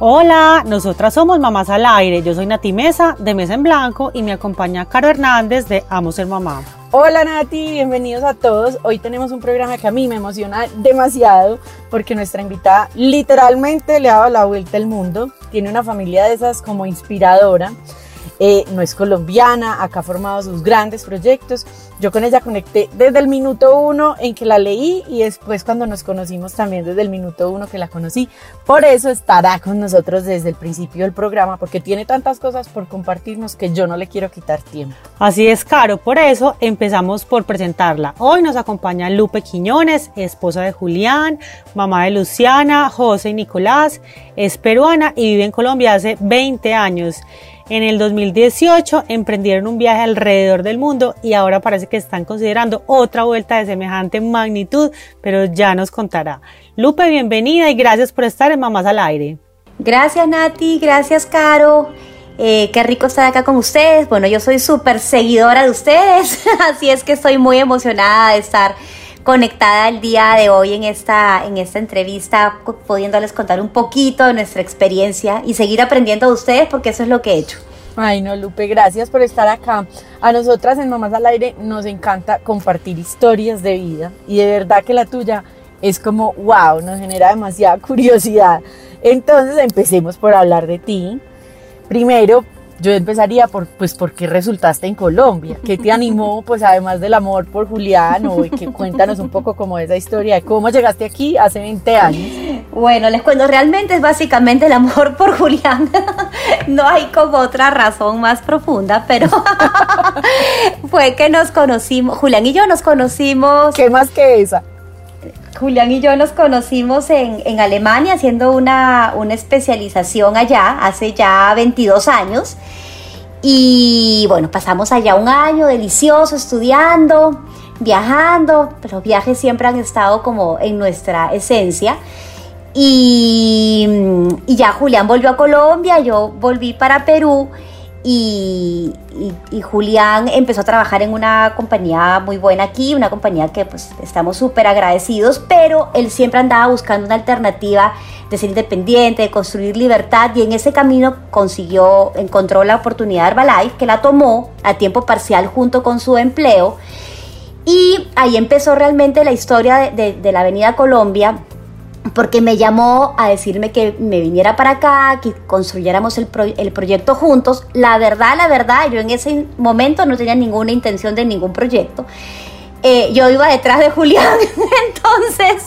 Hola, nosotras somos Mamás al Aire. Yo soy Nati Mesa de Mesa en Blanco y me acompaña Caro Hernández de Amo Ser Mamá. Hola Nati, bienvenidos a todos. Hoy tenemos un programa que a mí me emociona demasiado porque nuestra invitada literalmente le ha dado la vuelta al mundo. Tiene una familia de esas como inspiradora. Eh, no es colombiana, acá ha formado sus grandes proyectos. Yo con ella conecté desde el minuto uno en que la leí y después cuando nos conocimos también desde el minuto uno que la conocí. Por eso estará con nosotros desde el principio del programa, porque tiene tantas cosas por compartirnos que yo no le quiero quitar tiempo. Así es, Caro, por eso empezamos por presentarla. Hoy nos acompaña Lupe Quiñones, esposa de Julián, mamá de Luciana, José y Nicolás, es peruana y vive en Colombia hace 20 años. En el 2018 emprendieron un viaje alrededor del mundo y ahora parece que están considerando otra vuelta de semejante magnitud, pero ya nos contará. Lupe, bienvenida y gracias por estar en Mamás al Aire. Gracias Nati, gracias Caro. Eh, qué rico estar acá con ustedes. Bueno, yo soy súper seguidora de ustedes, así es que estoy muy emocionada de estar conectada el día de hoy en esta, en esta entrevista, pudiéndoles contar un poquito de nuestra experiencia y seguir aprendiendo de ustedes porque eso es lo que he hecho. Ay, no, Lupe, gracias por estar acá. A nosotras en Mamás al Aire nos encanta compartir historias de vida y de verdad que la tuya es como, wow, nos genera demasiada curiosidad. Entonces empecemos por hablar de ti. Primero, yo empezaría por, pues, ¿por qué resultaste en Colombia? ¿Qué te animó, pues, además del amor por Julián? O que cuéntanos un poco como esa historia de cómo llegaste aquí hace 20 años. Bueno, les cuento, realmente es básicamente el amor por Julián. no hay como otra razón más profunda, pero fue que nos conocimos, Julián y yo nos conocimos. ¿Qué más que esa? Julián y yo nos conocimos en, en Alemania haciendo una, una, especialización allá hace ya 22 años. Y bueno, pasamos allá un año delicioso estudiando, viajando, los viajes siempre han estado como en nuestra esencia. Y, y ya Julián volvió a Colombia, yo volví para Perú y, Julián empezó a trabajar en una compañía muy buena aquí, una compañía que pues estamos súper agradecidos, pero él siempre andaba buscando una alternativa de ser independiente, de construir libertad y en ese camino consiguió, encontró la oportunidad de Herbalife que la tomó a tiempo parcial junto con su empleo y ahí empezó realmente la historia de, de la Avenida Colombia porque me llamó a decirme que me viniera para acá, que construyéramos el, proyecto juntos. La verdad, la verdad, yo en ese momento no tenía ninguna intención de ningún proyecto. Eh, yo iba detrás de Julián, entonces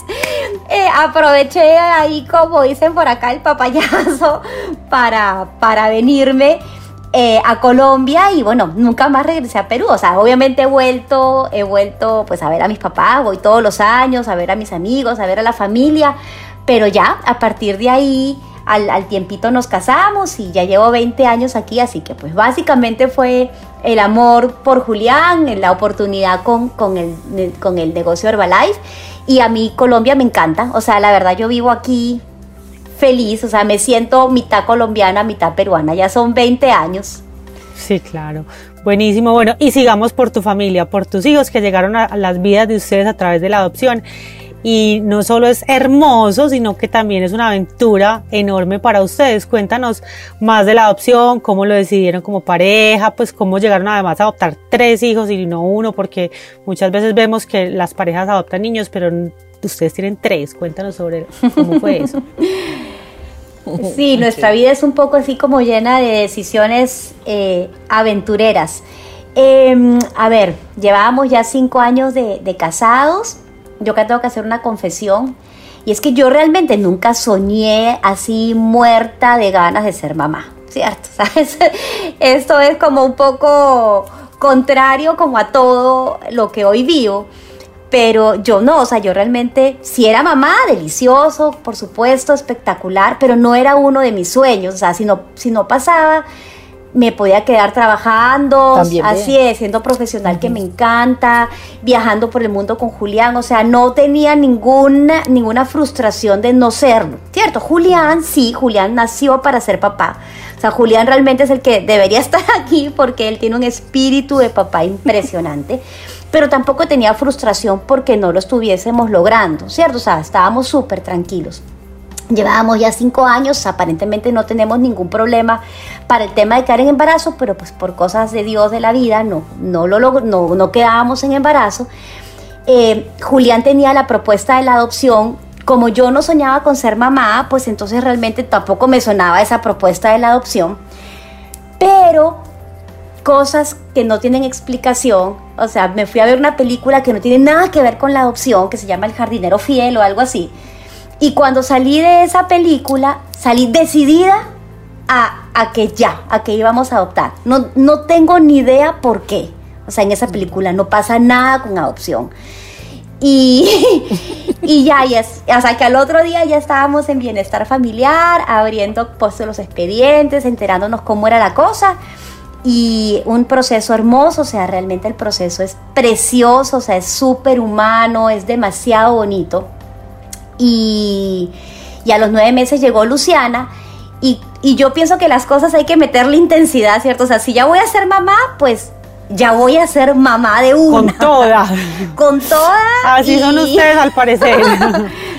eh, aproveché ahí, como dicen por acá, el papayazo para, para venirme. Eh, a Colombia y bueno, nunca más regresé a Perú. O sea, obviamente he vuelto, he vuelto pues a ver a mis papás, voy todos los años, a ver a mis amigos, a ver a la familia, pero ya a partir de ahí al, al, tiempito nos casamos y ya llevo 20 años aquí, así que pues básicamente fue el amor por Julián, la oportunidad con, con, el, con el negocio Herbalife. Y a mí Colombia me encanta, o sea, la verdad yo vivo aquí feliz, o sea, me siento mitad colombiana, mitad peruana, ya son 20 años. Sí, claro. Buenísimo. Bueno, y sigamos por tu familia, por tus hijos que llegaron a las vidas de ustedes a través de la adopción. Y no solo es hermoso, sino que también es una aventura enorme para ustedes. Cuéntanos más de la adopción, cómo lo decidieron como pareja, pues cómo llegaron además a adoptar tres hijos y no uno, porque muchas veces vemos que las parejas adoptan niños, pero ustedes tienen tres. Cuéntanos sobre cómo fue eso. Sí, nuestra vida es un poco así como llena de decisiones eh, aventureras. Em, a ver, llevábamos ya cinco años de, casados. Yo acá tengo que hacer una confesión. Y es que yo realmente nunca soñé así muerta de ganas de ser mamá, ¿cierto? Esto es como un poco contrario como a todo lo que hoy vivo. Pero yo no, o sea, yo realmente, si era mamá, delicioso, por supuesto, espectacular, pero no era uno de mis sueños, o sea, si no, si no pasaba me podía quedar trabajando, así es, siendo profesional que me encanta, viajando por el mundo con Julián, o sea, no tenía ninguna, ninguna frustración de no serlo, ¿cierto? Julián, sí, Julián nació para ser papá, o sea, Julián realmente es el que debería estar aquí porque él tiene un espíritu de papá impresionante, pero tampoco tenía frustración porque no lo estuviésemos logrando, ¿cierto? O sea, estábamos súper tranquilos. Llevábamos ya cinco años, aparentemente no tenemos ningún problema para el tema de quedar en embarazo, pero pues por cosas de Dios de la vida no, no, lo, no, no quedábamos en embarazo. Eh, Julián tenía la propuesta de la adopción. Como yo no soñaba con ser mamá, pues entonces realmente tampoco me sonaba esa propuesta de la adopción. Pero cosas que no tienen explicación, o sea, me fui a ver una película que no tiene nada que ver con la adopción, que se llama El jardinero fiel o algo así y cuando salí de esa película, salí decidida a, que ya, a que íbamos a adoptar. No, no tengo ni idea por qué. O sea, en esa película no pasa nada con adopción. Y, y ya, ya, o sea, que al otro día ya estábamos en bienestar familiar, abriendo pues, los expedientes, enterándonos cómo era la cosa. Y un proceso hermoso, o sea, realmente el proceso es precioso, o sea, es súper humano, es demasiado bonito. Y, a los nueve meses llegó Luciana. Y, yo pienso que las cosas hay que meterle intensidad, ¿cierto? O sea, si ya voy a ser mamá, pues ya voy a ser mamá de una. Con toda. Con toda. Así son ustedes al parecer.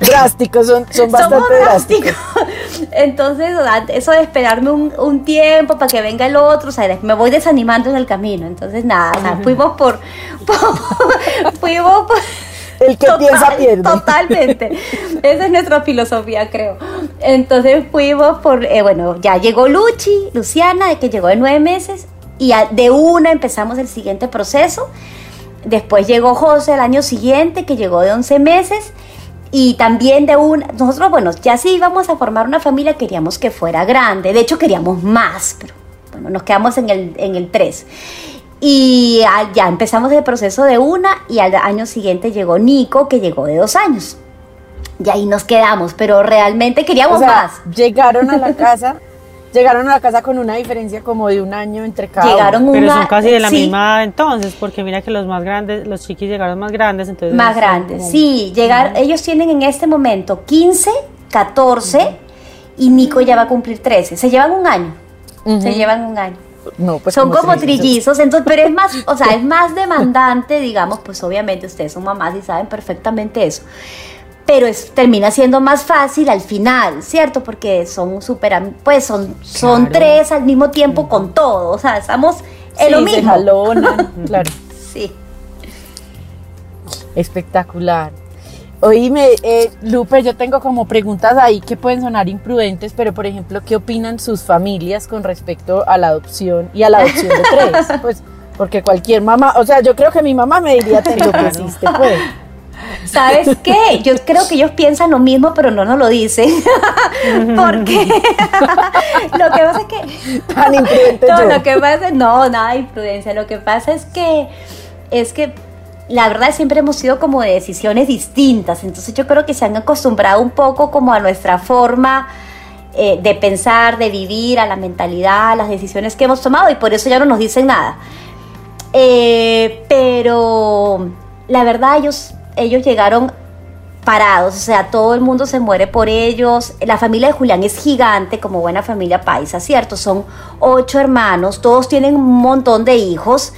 drásticos, son, son bastante drásticos. Entonces, eso de esperarme un, tiempo para que venga el otro, o sea, me voy desanimando en el camino. Entonces, nada, o sea, fuimos por, por fuimos por el que piensa pierde. Totalmente. Esa es nuestra filosofía, creo. Entonces fuimos por, eh, bueno, ya llegó Luchi, Luciana, de que llegó de nueve meses, y de una empezamos el siguiente proceso. Después llegó José el año siguiente, que llegó de 11 meses. Y también de una, nosotros, bueno, ya si íbamos a formar una familia, queríamos que fuera grande. De hecho, queríamos más, pero bueno, nos quedamos en el, en el 3. Y ya empezamos el proceso de una y al año siguiente llegó Nico, que llegó de dos años. Y ahí nos quedamos, pero realmente queríamos más. Llegaron a la casa, llegaron a la casa con una diferencia como de un año entre cada llegaron Pero son casi de la misma entonces, porque mira que los más grandes, los chiquis llegaron más grandes, entonces más grandes. Sí, llegar, ellos tienen en este momento 15, 14 y Nico ya va a cumplir 13. Se llevan un año. Se llevan un año. Pues son como, trillizos, entonces, pero es más, o sea, es más demandante, digamos, pues obviamente ustedes son mamás y saben perfectamente eso. Pero es, termina siendo más fácil al final, ¿cierto? Porque son súper, pues son, son tres al mismo tiempo con todo, o sea, estamos en lo mismo. claro. Sí. Espectacular. Oíme, eh, Lupe, yo tengo como preguntas ahí que pueden sonar imprudentes, pero por ejemplo, ¿qué opinan sus familias con respecto a la adopción y a la adopción de tres? Pues porque cualquier mamá, o sea, yo creo que mi mamá me diría, te lo que hiciste, pues. ¿Sabes qué? Yo creo que ellos piensan lo mismo, pero no nos lo dicen. Porque lo que pasa es que. Tan imprudente. No, lo que pasa no, nada de imprudencia. Lo que pasa es que es que la verdad siempre hemos sido como de decisiones distintas, entonces yo creo que se han acostumbrado un poco como a nuestra forma eh, de pensar, de vivir, a la mentalidad, a las decisiones que hemos tomado y por eso ya no nos dicen nada. Eh, pero la verdad ellos, ellos llegaron parados, o sea, todo el mundo se muere por ellos. La familia de Julián es gigante, como buena familia paisa, ¿cierto? Son ocho hermanos, todos tienen un montón de hijos.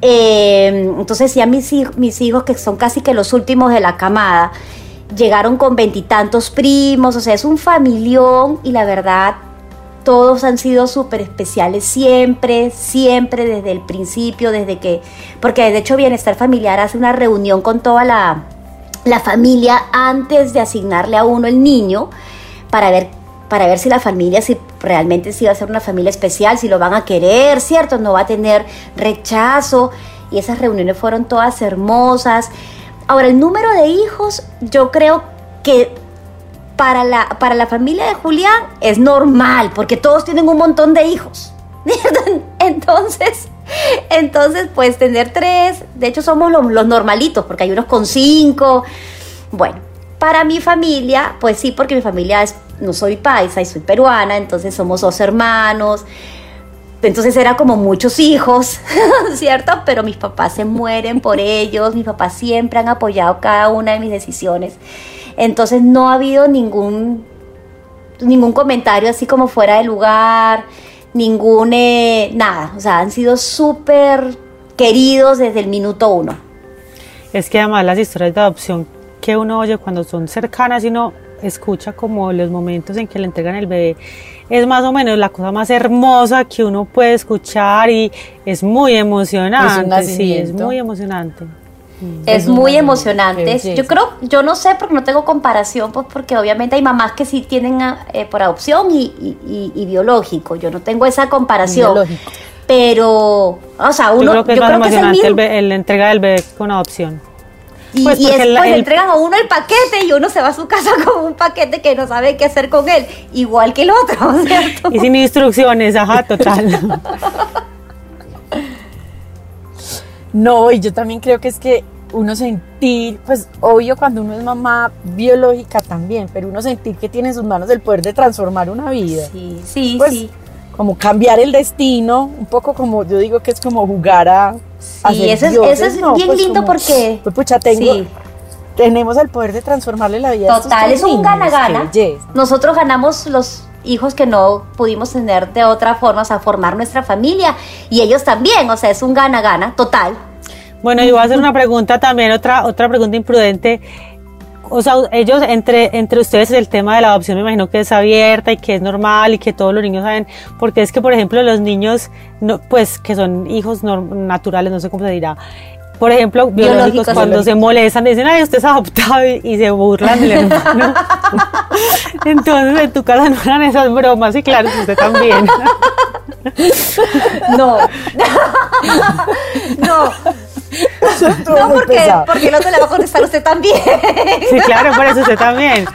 Eh, entonces ya mis, mis hijos, que son casi que los últimos de la camada, llegaron con veintitantos primos, o sea, es un familión y la verdad todos han sido súper especiales siempre, siempre desde el principio, desde que, porque de hecho Bienestar Familiar hace una reunión con toda la, la familia antes de asignarle a uno el niño para ver para ver si la familia, si realmente si va a ser una familia especial, si lo van a querer, ¿cierto? No va a tener rechazo. Y esas reuniones fueron todas hermosas. Ahora, el número de hijos, yo creo que para la, para la familia de Julián es normal, porque todos tienen un montón de hijos. Entonces, entonces, pues tener tres, de hecho somos los, los normalitos, porque hay unos con cinco. Bueno, para mi familia, pues sí, porque mi familia es, no soy paisa y soy peruana, entonces somos dos hermanos. entonces era como muchos hijos, ¿cierto? Pero mis papás se mueren por ellos, mis papás siempre han apoyado cada una de mis decisiones. Entonces no ha habido ningún, ningún comentario así como fuera de lugar, ningún, eh, nada, o sea, han sido súper queridos desde el minuto uno. Es que además las historias de adopción que uno oye cuando son cercanas y no escucha como los momentos en que le entregan el bebé es más o menos la cosa más hermosa que uno puede escuchar y es muy emocionante. sí, es muy emocionante. Es muy emocionante. Yo creo, yo no sé porque no tengo comparación, pues porque obviamente hay mamás que sí tienen eh, por adopción y, biológico. Yo no tengo esa comparación. Biológico. Pero, o sea, uno. Yo creo que es más emocionante el, la entrega del bebé con adopción. Y, pues y después le entregan a uno el paquete y uno se va a su casa con un paquete que no sabe qué hacer con él, igual que el otro, ¿cierto? Y sin instrucciones, ajá, total. no, y yo también creo que es que uno sentir, pues obvio cuando uno es mamá biológica también, pero uno sentir que tiene en sus manos el poder de transformar una vida. Sí, sí, pues, sí. Como cambiar el destino, un poco como yo digo que es como jugar a Sí, eso es, eso es bien pues lindo porque... Pues pucha, tengo, tenemos el poder de transformarle la vida. Total, es un gana-gana. Nosotros ganamos los hijos que no pudimos tener de otra forma, o sea, formar nuestra familia y ellos también, o sea, es un gana-gana total. Bueno, y voy a hacer una pregunta también, otra, otra pregunta imprudente. O sea, ellos, entre, entre ustedes, el tema de la adopción me imagino que es abierta y que es normal y que todos los niños saben, porque es que, por ejemplo, los niños, no, pues, que son hijos naturales, no sé cómo se dirá, por ejemplo, biológicos, cuando se molestan, dicen, ay, usted es adoptado y, se burlan del hermano. Entonces, en tu casa no eran esas bromas, y claro, usted también. no. no. No, porque, porque no te le va a contestar usted también. Sí, claro, por eso usted también.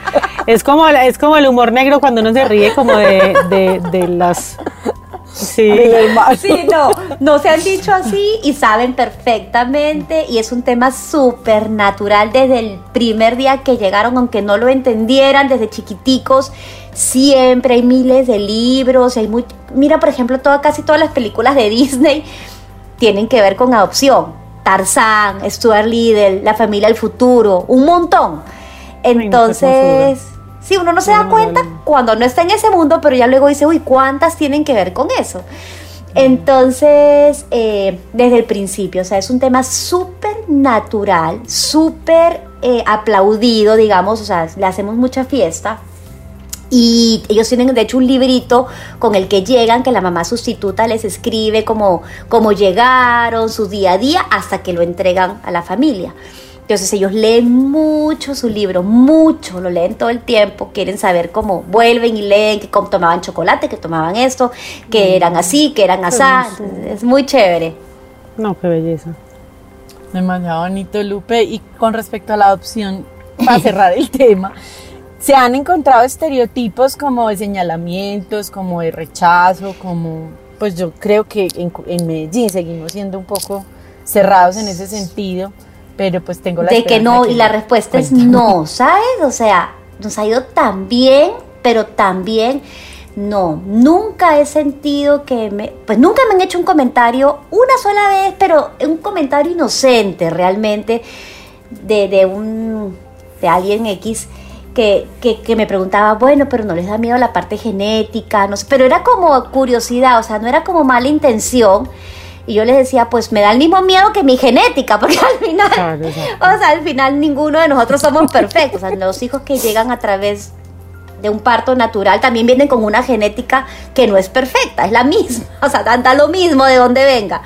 Es como, es como el humor negro cuando uno se ríe como de, de, de las Sí. sí, no, no se han dicho así y saben perfectamente y es un tema súper natural desde el primer día que llegaron, aunque no lo entendieran desde chiquiticos, siempre hay miles de libros, hay muy, mira por ejemplo toda, casi todas las películas de Disney tienen que ver con adopción, Tarzán, Stuart Little, La familia del futuro, un montón. Entonces... Sí, uno no se da cuenta cuando no está en ese mundo, pero ya luego dice, uy, ¿cuántas tienen que ver con eso? Entonces, eh, desde el principio, o sea, es un tema súper natural, súper eh, aplaudido, digamos, o sea, le hacemos mucha fiesta. Y ellos tienen, de hecho, un librito con el que llegan, que la mamá sustituta les escribe cómo, cómo llegaron, su día a día, hasta que lo entregan a la familia. Entonces ellos leen mucho su libro, mucho, lo leen todo el tiempo, quieren saber cómo vuelven y leen, que tomaban chocolate, que tomaban esto, que mm. eran así, que eran así. Es muy chévere. No, qué belleza. Demasiado bonito, Lupe. Y con respecto a la adopción, para cerrar el tema, ¿se han encontrado estereotipos como de señalamientos, como de rechazo, como... Pues yo creo que en, en Medellín seguimos siendo un poco cerrados en ese sentido pero pues tengo la De que no, y la respuesta es no, ¿sabes? O sea, nos ha ido tan bien, pero también no, nunca he sentido que me, pues nunca me han hecho un comentario una sola vez, pero un comentario inocente realmente de, de un, de alguien X. Que, que, que, me preguntaba, bueno, pero no les da miedo la parte genética, no sé, pero era como curiosidad, o sea, no era como mala intención, y yo les decía, pues me da el mismo miedo que mi genética, porque al final, o sea, al final ninguno de nosotros somos perfectos. O sea, los hijos que llegan a través de un parto natural también vienen con una genética que no es perfecta, es la misma, o sea, da, lo mismo de donde venga.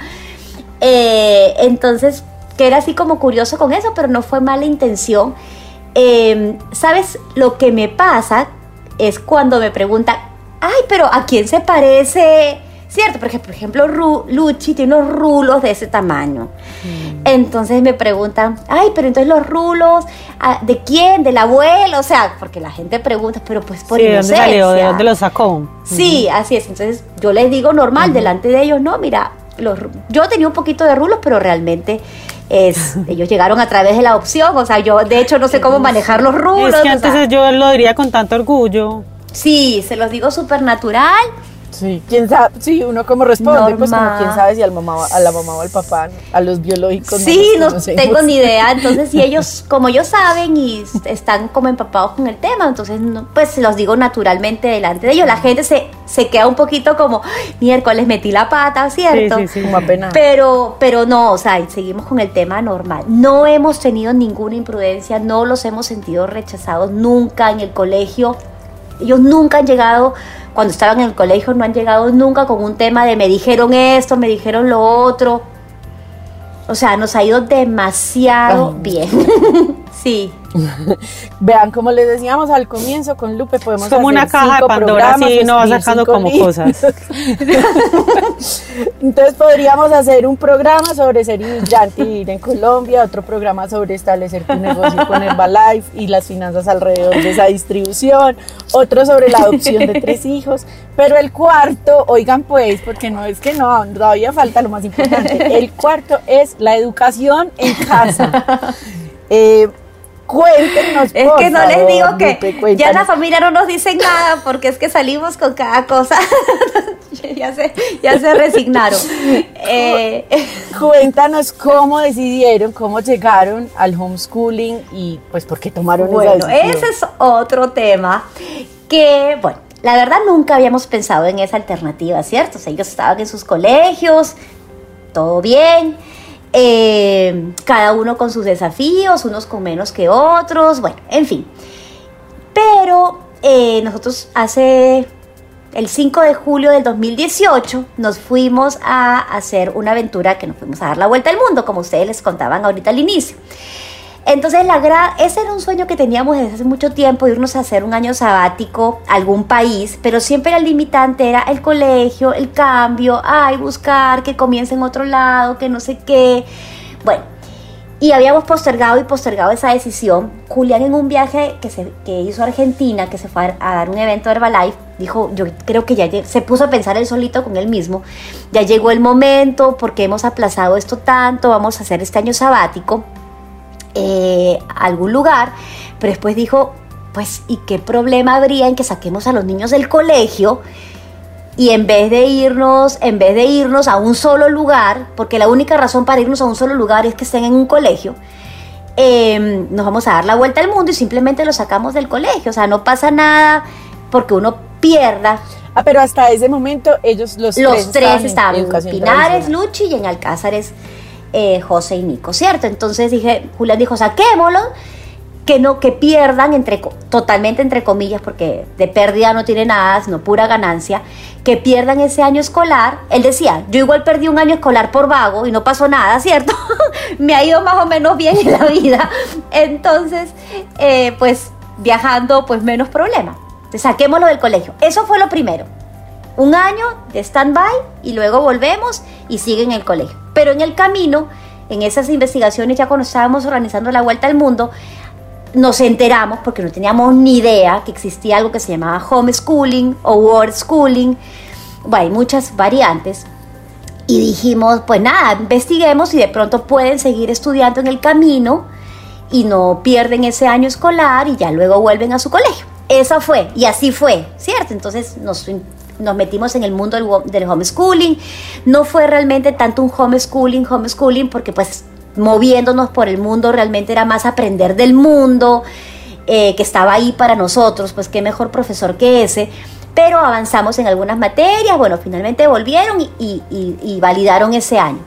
Eh, entonces, que era así como curioso con eso, pero no fue mala intención. Em, ¿Sabes? Lo que me pasa es cuando me preguntan, ay, pero ¿a quién se parece? ¿cierto? Porque, por ejemplo, Luchi tiene unos rulos de ese tamaño. Mm. Entonces me preguntan, ay, pero entonces los rulos, ah, ¿de quién? ¿Del abuelo? O sea, porque la gente pregunta, pero pues por sí, ¿de dónde salió? ¿De dónde lo sacó? Sí, así es. Entonces yo les digo normal, delante de ellos, no, mira, los, yo tenía un poquito de rulos, pero realmente es, ellos llegaron a través de la opción, o sea, yo de hecho no sé cómo manejar los rulos. Es que antes yo lo diría con tanto orgullo. Sí, se los digo súper natural Sí, quién sabe, sí, uno como responde, pues como quién sabe si al mamá, a la mamá o al papá, a los biológicos. Sí, no, tengo ni idea, entonces si ellos, como ellos saben y están como empapados con el tema, entonces pues los digo naturalmente delante de ellos, la gente se, se queda un poquito como, miércoles metí la pata, ¿cierto? Sí, sí, sí, como apenas. Pero, pero no, o sea, seguimos con el tema normal, no hemos tenido ninguna imprudencia, no los hemos sentido rechazados nunca en el colegio, ellos nunca han llegado cuando estaban en el colegio no han llegado nunca con un tema de me dijeron esto, me dijeron lo otro. O sea, nos ha ido demasiado bien. sí. Vean, como les decíamos al comienzo con Lupe, podemos como una caja de Pandora, así no va sacando como cosas. Entonces podríamos hacer un programa sobre ser inmigrante y vivir en Colombia, otro programa sobre establecer tu negocio con Herbalife y las finanzas alrededor de esa distribución, otro sobre la adopción de tres hijos, pero el cuarto, oigan pues, porque no es que no, todavía falta lo más importante, el cuarto es la educación en casa. Eh, Cuéntenos. Es que no les digo que ya la familia no nos dice nada porque es que salimos con cada cosa. ya, se, ya se resignaron. Eh, Cuéntanos cómo decidieron, cómo llegaron al homeschooling y pues por qué tomaron bueno, ese es otro tema que, bueno, la verdad nunca habíamos pensado en esa alternativa, ¿cierto? O sea, ellos estaban en sus colegios, todo bien eh, cada uno con sus desafíos, unos con menos que otros, bueno, en fin. Pero eh, nosotros hace el 5 de julio del 2018 nos fuimos a hacer una aventura que nos fuimos a dar la vuelta al mundo, como ustedes les contaban ahorita al inicio. Entonces, la ese era un sueño que teníamos desde hace mucho tiempo, irnos a hacer un año sabático a algún país, pero siempre el limitante era el colegio, el cambio, ay, buscar que comience en otro lado, que no sé qué. Bueno, y habíamos postergado y postergado esa decisión. Julián en un viaje que, se, que hizo a Argentina, que se fue a, dar un evento de Herbalife, dijo, yo creo que ya se puso a pensar él solito con él mismo, ya llegó el momento, porque hemos aplazado esto tanto, vamos a hacer este año sabático eh, algún lugar, pero después dijo, pues, ¿y qué problema habría en que saquemos a los niños del colegio? Y en vez de irnos, en vez de irnos a un solo lugar, porque la única razón para irnos a un solo lugar es que estén en un colegio, em, nos vamos a dar la vuelta al mundo y simplemente los sacamos del colegio. O sea, no pasa nada porque uno pierda. Ah, pero hasta ese momento ellos los, los tres, estaban, en Pinares, Luchi y en Alcázares eh, José y Nico, ¿cierto? Entonces dije, Julián dijo, saquémoslo, que no, que pierdan entre, totalmente entre comillas, porque de pérdida no tiene nada, sino pura ganancia, que pierdan ese año escolar. Él decía, yo igual perdí un año escolar por vago y no pasó nada, ¿cierto? Me ha ido más o menos bien en la vida. Entonces, eh, pues viajando, pues menos problema. Saquémoslo del colegio. Eso fue lo primero. Un año de stand-by y luego volvemos y siguen en el colegio. Pero en el camino, en esas investigaciones, ya cuando estábamos organizando la vuelta al mundo, nos enteramos, porque no teníamos ni idea, que existía algo que se llamaba homeschooling o word schooling. Bueno, hay muchas variantes. Y dijimos, pues nada, investiguemos y de pronto pueden seguir estudiando en el camino y no pierden ese año escolar y ya luego vuelven a su colegio. Eso fue, y así fue, ¿cierto? Entonces nos nos metimos en el mundo del, homeschooling. No fue realmente tanto un homeschooling, homeschooling, porque pues moviéndonos por el mundo realmente era más aprender del mundo, eh, que estaba ahí para nosotros, pues qué mejor profesor que ese. Pero avanzamos en algunas materias, bueno, finalmente volvieron y, validaron ese año.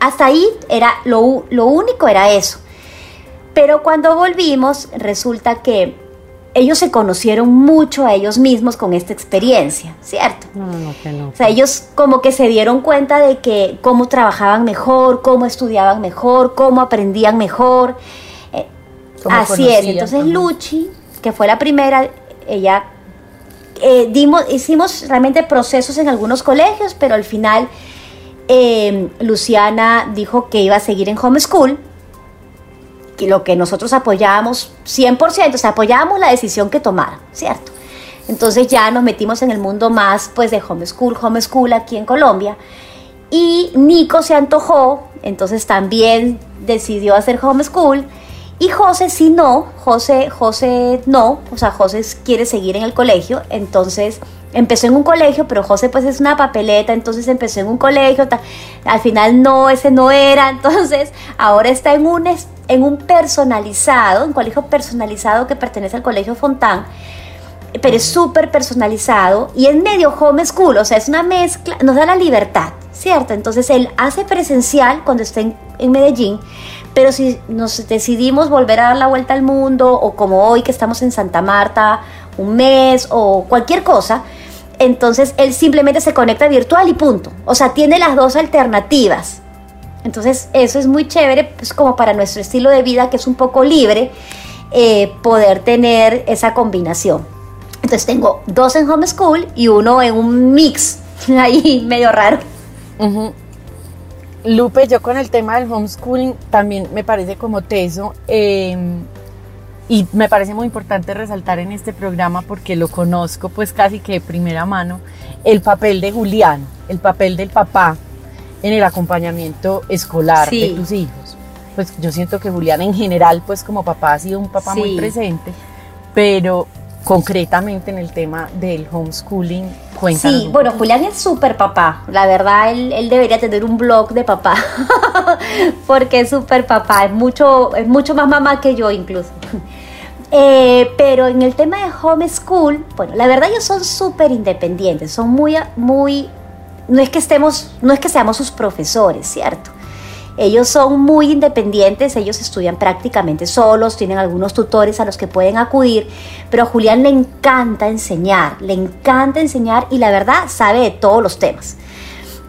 Hasta ahí era lo, lo único era eso. Pero cuando volvimos, resulta que ellos se conocieron mucho a ellos mismos con esta experiencia, ¿cierto? No, no, que no. O sea, ellos como que se dieron cuenta de que cómo trabajaban mejor, cómo estudiaban mejor, cómo aprendían mejor. Eh, así es. Entonces Luchi, que fue la primera, ella eh, dimos, hicimos realmente procesos en algunos colegios, pero al final eh, Luciana dijo que iba a seguir en homeschool lo que nosotros apoyábamos 100%, o sea, apoyábamos la decisión que tomara, ¿cierto? Entonces ya nos metimos en el mundo más pues de homeschool, homeschool aquí en Colombia. Y Nico se antojó, entonces también decidió hacer homeschool. Y José sí no, José, José no, o sea, José quiere seguir en el colegio, entonces empezó en un colegio, pero José pues es una papeleta, entonces empezó en un colegio, al final no, ese no era, entonces ahora está en un, en un personalizado, un colegio personalizado que pertenece al Colegio Fontán, pero es súper personalizado y es medio homeschool, o sea, es una mezcla, nos da la libertad, ¿cierto? Entonces él hace presencial cuando está en, en Medellín, pero si nos decidimos volver a dar la vuelta al mundo o como hoy que estamos en Santa Marta un mes o cualquier cosa, entonces él simplemente se conecta virtual y punto. O sea, tiene las dos alternativas. Entonces eso es muy chévere, pues como para nuestro estilo de vida que es un poco libre, eh, poder tener esa combinación. Entonces tengo dos en homeschool y uno en un mix, ahí medio raro. Lupe, yo con el tema del homeschooling también me parece como teso. Eh, y me parece muy importante resaltar en este programa porque lo conozco pues casi que de primera mano, el papel de Julián, el papel del papá en el acompañamiento escolar de tus hijos. Pues yo siento que Julián en general pues como papá ha sido un papá muy presente, pero concretamente en el tema del homeschooling, cuéntanos. Sí, bueno, Julián es súper papá. La verdad, él, él, debería tener un blog de papá, porque es súper papá, es mucho, es mucho más mamá que yo incluso. Eh, pero en el tema de homeschool, bueno, la verdad ellos son súper independientes, son muy, muy, no es que estemos, no es que seamos sus profesores, ¿cierto? Ellos son muy independientes, ellos estudian prácticamente solos, tienen algunos tutores a los que pueden acudir, pero a Julián le encanta enseñar, le encanta enseñar y la verdad sabe de todos los temas.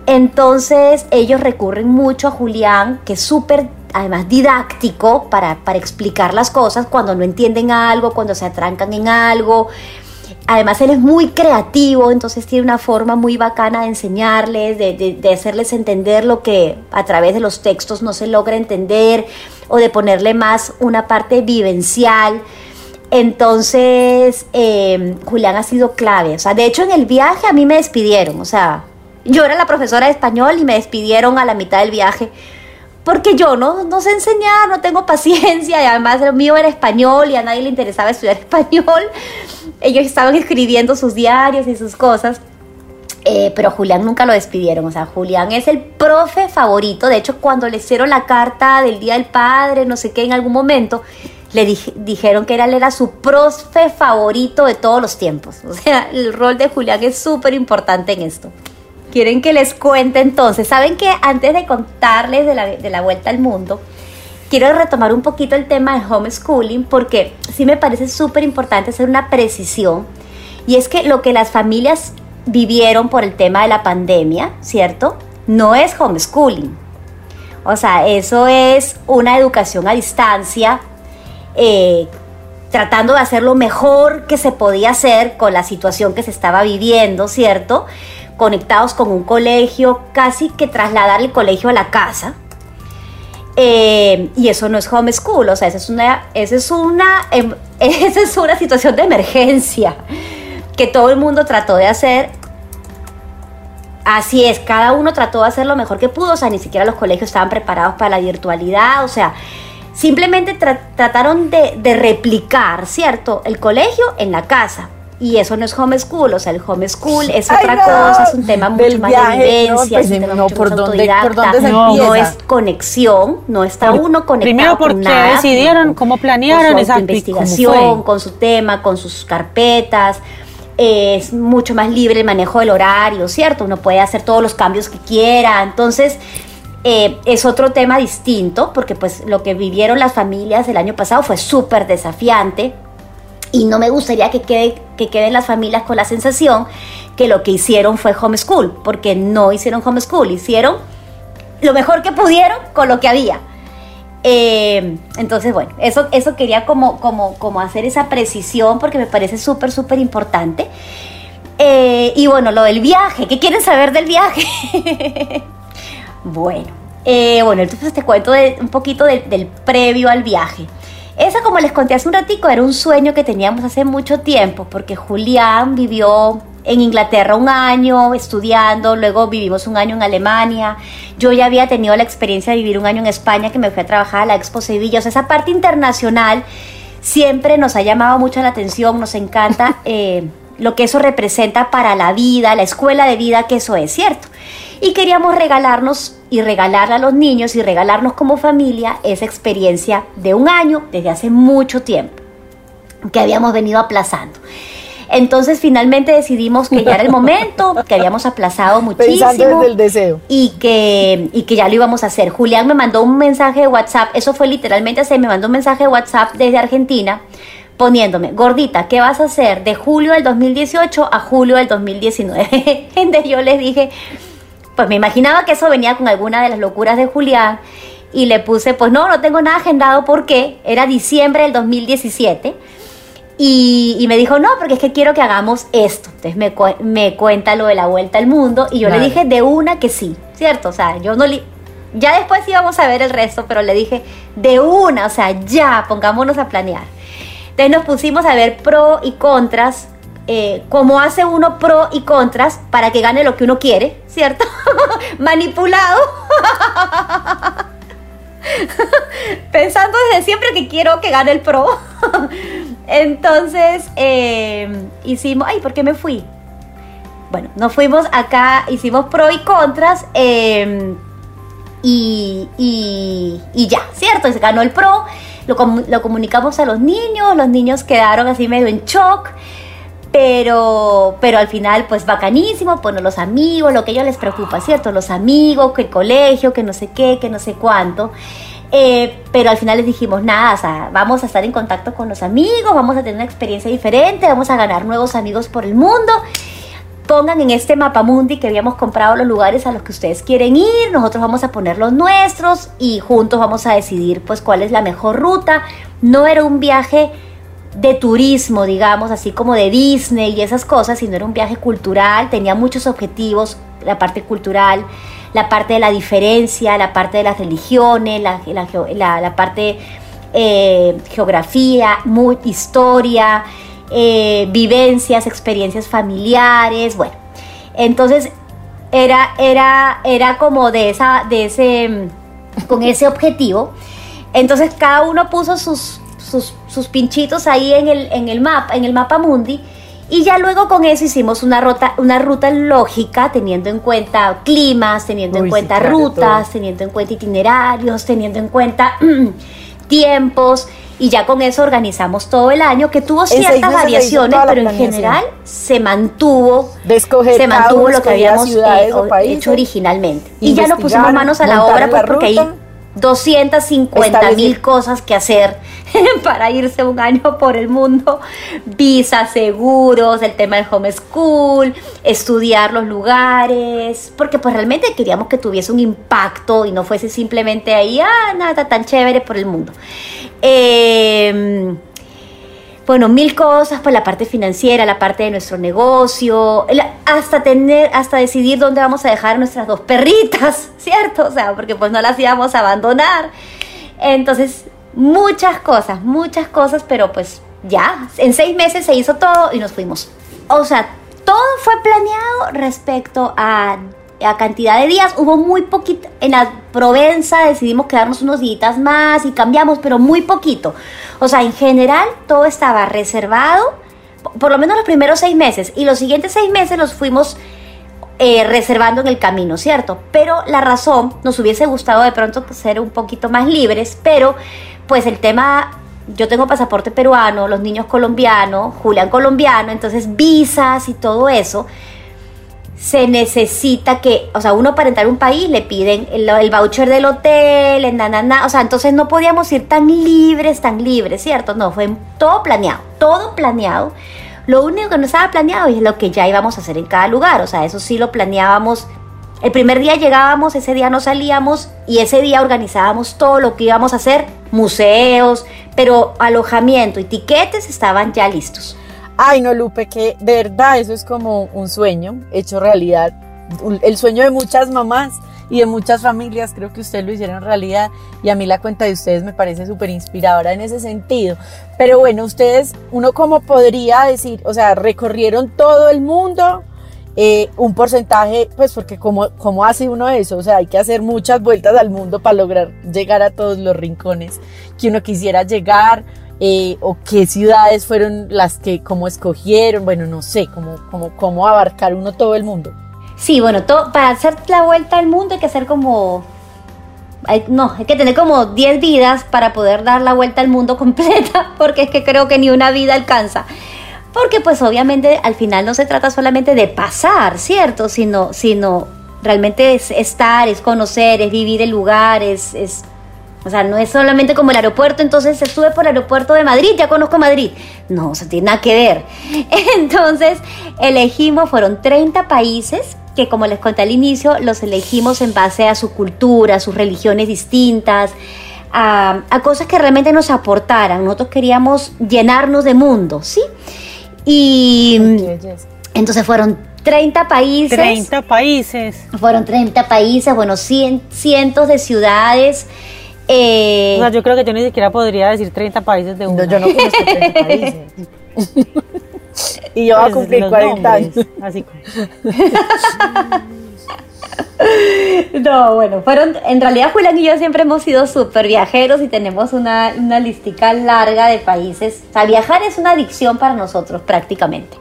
Entonces ellos recurren mucho a Julián, que es súper además didáctico para, explicar las cosas cuando no entienden algo, cuando se atrancan en algo. Además, él es muy creativo, entonces tiene una forma muy bacana de enseñarles, de, de, hacerles entender lo que a través de los textos no se logra entender, o de ponerle más una parte vivencial. Entonces, eh, Julián ha sido clave. O sea, de hecho, en el viaje a mí me despidieron. O sea, yo era la profesora de español y me despidieron a la mitad del viaje porque yo no, no sé enseñar, no tengo paciencia y además lo mío era español y a nadie le interesaba estudiar español. Ellos estaban escribiendo sus diarios y sus cosas. Eh, pero Julián nunca lo despidieron, o sea, Julián es el profe favorito, de hecho cuando le hicieron la carta del Día del Padre, no sé qué, en algún momento, le dijeron que era, él era su profe favorito de todos los tiempos, o sea, el rol de Julián es súper importante en esto. Quieren que les cuente entonces. Saben que antes de contarles de la, de la vuelta al mundo, quiero retomar un poquito el tema del homeschooling porque sí me parece súper importante hacer una precisión. Y es que lo que las familias vivieron por el tema de la pandemia, ¿cierto? No es homeschooling. O sea, eso es una educación a distancia, eh, tratando de hacer lo mejor que se podía hacer con la situación que se estaba viviendo, ¿cierto? conectados con un colegio, casi que trasladar el colegio a la casa. Eh, y eso no es homeschool, o sea, esa es una, esa es una, em, esa es una situación de emergencia que todo el mundo trató de hacer. Así es, cada uno trató de hacer lo mejor que pudo, o sea, ni siquiera los colegios estaban preparados para la virtualidad, o sea, simplemente trataron de, de replicar, ¿cierto? El colegio en la casa y eso no es homeschool, o sea, el homeschool es otra cosa, es un tema mucho más de vivencia, es un tema mucho más autodidacta, no, es conexión, no está uno conectado Primero porque nada, decidieron cómo planearon esa investigación, con su tema, con sus carpetas, es mucho más libre el manejo del horario, ¿cierto? Uno puede hacer todos los cambios que quiera, entonces... Eh, es otro tema distinto porque pues lo que vivieron las familias el año pasado fue súper desafiante y no me gustaría que, quede, que queden las familias con la sensación que lo que hicieron fue homeschool, porque no hicieron homeschool, hicieron lo mejor que pudieron con lo que había. Eh, entonces, bueno, eso, eso quería como, como, como hacer esa precisión porque me parece súper, súper importante. Eh, y bueno, lo del viaje, ¿qué quieren saber del viaje? bueno, eh, bueno, entonces te cuento un poquito del previo al viaje. Esa, como les conté hace un ratico, era un sueño que teníamos hace mucho tiempo, porque Julián vivió en Inglaterra un año estudiando, luego vivimos un año en Alemania. Yo ya había tenido la experiencia de vivir un año en España, que me fui a trabajar a la Expo Sevilla. O sea, esa parte internacional siempre nos ha llamado mucho la atención, nos encanta. Eh, lo que eso representa para la vida, la escuela de vida que eso es, ¿cierto? Y queríamos regalarnos y regalarle a los niños y regalarnos como familia esa experiencia de un año desde hace mucho tiempo que habíamos venido aplazando. Entonces finalmente decidimos que ya era el momento, que habíamos aplazado muchísimo. Pensando desde el deseo. Y que, y que ya lo íbamos a hacer. Julián me mandó un mensaje de WhatsApp, eso fue literalmente así, me mandó un mensaje de WhatsApp desde Argentina poniéndome, gordita, ¿qué vas a hacer de julio del 2018 a julio del 2019? Entonces yo les dije, pues me imaginaba que eso venía con alguna de las locuras de Julián y le puse, pues no, no tengo nada agendado porque era diciembre del 2017. Y, me dijo, no, porque es que quiero que hagamos esto. Entonces me, me cuenta lo de la vuelta al mundo y yo le dije de una que sí, ¿cierto? O sea, yo no le... Ya después íbamos a ver el resto, pero le dije de una, o sea, ya, pongámonos a planear. Entonces nos pusimos a ver pro y contras, eh, cómo hace uno pro y contras para que gane lo que uno quiere, ¿cierto? Manipulado. Pensando desde siempre que quiero que gane el pro. Entonces eh, hicimos, ay, ¿por qué me fui? Bueno, nos fuimos acá, hicimos pro y contras eh, y, y, ya, ¿cierto? Se ganó el pro lo, lo comunicamos a los niños, los niños quedaron así medio en shock, pero, pero al final pues bacanísimo, pues los amigos, lo que ellos les preocupa, ¿cierto? Los amigos, que el colegio, que no sé qué, que no sé cuánto. Eh, pero al final les dijimos, nada, o sea, vamos a estar en contacto con los amigos, vamos a tener una experiencia diferente, vamos a ganar nuevos amigos por el mundo pongan en este mapa mundi que habíamos comprado los lugares a los que ustedes quieren ir, nosotros vamos a poner los nuestros y juntos vamos a decidir pues cuál es la mejor ruta. No era un viaje de turismo, digamos, así como de Disney y esas cosas, sino era un viaje cultural, tenía muchos objetivos, la parte cultural, la parte de la diferencia, la parte de las religiones, la, la, parte eh, geografía, muy, historia, eh, vivencias, experiencias familiares, bueno. Entonces era, era, era como de, esa, de ese, con ese objetivo. Entonces cada uno puso sus, sus, pinchitos ahí en el, en el mapa, en el mapa mundi. Y ya luego con eso hicimos una ruta, una ruta lógica, teniendo en cuenta climas, teniendo en cuenta rutas, teniendo en cuenta itinerarios, teniendo en cuenta tiempos y ya con eso organizamos todo el año, que tuvo ciertas variaciones, pero en general se mantuvo, se mantuvo lo que habíamos eh, hecho originalmente. Y ya nos pusimos manos a la obra pues, porque ahí 250 mil cosas que hacer para irse un año por el mundo, visas, seguros, el tema del homeschool, estudiar los lugares, porque pues realmente queríamos que tuviese un impacto y no fuese simplemente ahí, ah, nada tan chévere por el mundo. Eh, bueno, mil cosas, pues la parte financiera, la parte de nuestro negocio, hasta tener, hasta decidir dónde vamos a dejar nuestras dos perritas, ¿cierto? O sea, porque pues no las íbamos a abandonar. Entonces, muchas cosas, muchas cosas, pero pues ya, en seis meses se hizo todo y nos fuimos. O sea, todo fue planeado respecto a a cantidad de días. Hubo muy poquito, en la Provenza decidimos quedarnos unos días más y cambiamos, pero muy poquito. O sea, en general todo estaba reservado, por lo menos los primeros seis meses, y los siguientes seis meses los fuimos eh, reservando en el camino, ¿cierto? Pero la razón, nos hubiese gustado de pronto ser un poquito más libres, pero pues el tema yo tengo pasaporte peruano, los niños colombianos, Julián colombiano, entonces visas y todo eso se necesita que, o sea, uno para entrar a un país le piden el, voucher del hotel, en na, o sea, entonces no podíamos ir tan libres, tan libres, ¿cierto? No, fue todo planeado, todo planeado. Lo único que no estaba planeado es lo que ya íbamos a hacer en cada lugar, o sea, eso sí lo planeábamos. El primer día llegábamos, ese día no salíamos y ese día organizábamos todo lo que íbamos a hacer, museos, pero alojamiento y tiquetes estaban ya listos. Ay, no, Lupe, que de verdad eso es como un sueño hecho realidad. El sueño de muchas mamás y de muchas familias, creo que ustedes lo hicieron realidad y a mí la cuenta de ustedes me parece súper inspiradora en ese sentido. Pero bueno, ustedes, uno como podría decir, o sea, recorrieron todo el mundo, eh, un porcentaje, pues porque como, como hace uno eso, o sea, hay que hacer muchas vueltas al mundo para lograr llegar a todos los rincones que uno quisiera llegar Eh, o qué ciudades fueron las que, cómo escogieron, bueno, no sé, cómo, cómo, abarcar uno todo el mundo. Sí, bueno, para hacer la vuelta al mundo hay que hacer como no, hay que tener como 10 vidas para poder dar la vuelta al mundo completa, porque es que creo que ni una vida alcanza. Porque pues obviamente al final no se trata solamente de pasar, ¿cierto? Sino, sino realmente es estar, es conocer, es vivir el lugar, es, es o sea, no es solamente como el aeropuerto, entonces estuve por el aeropuerto de Madrid, ya conozco Madrid. No, o sea, tiene nada que ver. Entonces, elegimos, fueron 30 países que como les conté al inicio, los elegimos en base a su cultura, a sus religiones distintas, a, cosas que realmente nos aportaran. Nosotros queríamos llenarnos de mundo, ¿sí? Y entonces fueron 30 países. 30 países. Fueron 30 países, bueno, cientos de ciudades. Eh, o sea, yo creo que yo ni siquiera podría decir 30 países de uno. yo no conozco 30 países. y yo voy a cumplir 40 años. Así No, bueno, fueron, en realidad Julián y yo siempre hemos sido súper viajeros y tenemos una, una listica larga de países. O sea, viajar es una adicción para nosotros prácticamente.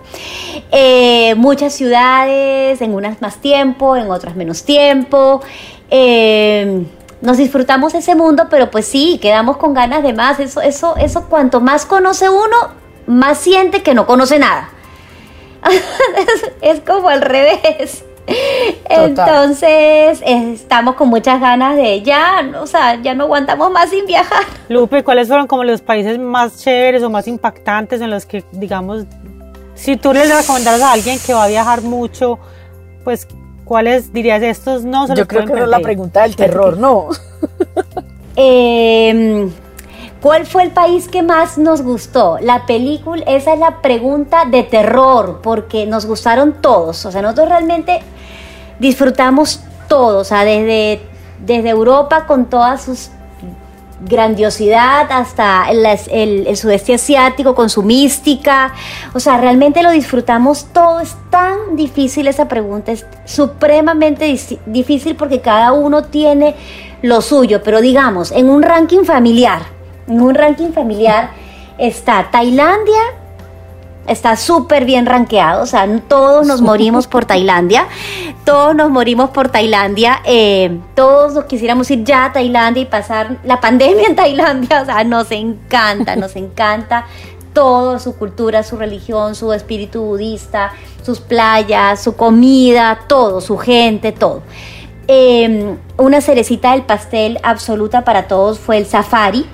Eh, muchas ciudades, en unas más tiempo, en otras menos tiempo. Eh, nos disfrutamos ese mundo, pero pues sí, quedamos con ganas de más. Eso, eso, eso, cuanto más conoce uno, más siente que no conoce nada. es, como al revés. Entonces, estamos con muchas ganas de ya, o sea, ya no aguantamos más sin viajar. Lupe, ¿cuáles fueron como los países más chéveres o más impactantes en los que, digamos, si tú les recomendaras a alguien que va a viajar mucho, pues, ¿cuáles dirías estos no se Yo creo que es la pregunta del terror, ¿no? eh, ¿Cuál fue el país que más nos gustó? La película, esa es la pregunta de terror, porque nos gustaron todos. O sea, nosotros realmente disfrutamos todos, o sea, desde, desde Europa con toda su grandiosidad hasta el, sudeste asiático con su mística. O sea, realmente lo disfrutamos todo. Es tan difícil esa pregunta, es supremamente difícil porque cada uno tiene lo suyo, pero digamos, en un ranking familiar en un ranking familiar está Tailandia, está súper bien rankeado, o sea, todos nos morimos por Tailandia, todos nos morimos por Tailandia, eh, todos quisiéramos ir ya a Tailandia y pasar la pandemia en Tailandia, o sea, nos encanta, nos encanta todo, su cultura, su religión, su espíritu budista, sus playas, su comida, todo, su gente, todo. Eh, una cerecita del pastel absoluta para todos fue el safari,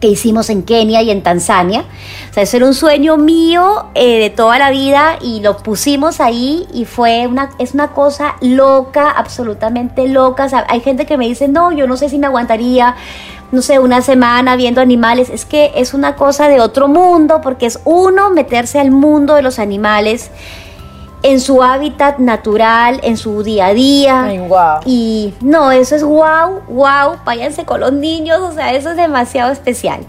que hicimos en Kenia y en Tanzania. O sea, eso era un sueño mío eh, de toda la vida y lo pusimos ahí y fue una, es una cosa loca, absolutamente loca. hay gente que me dice, no, yo no sé si me aguantaría, no sé, una semana viendo animales. Es que es una cosa de otro mundo porque es uno meterse al mundo de los animales en su hábitat natural, en su día a día. Y no, eso es wow, wow, váyanse con los niños, o sea, eso es demasiado especial.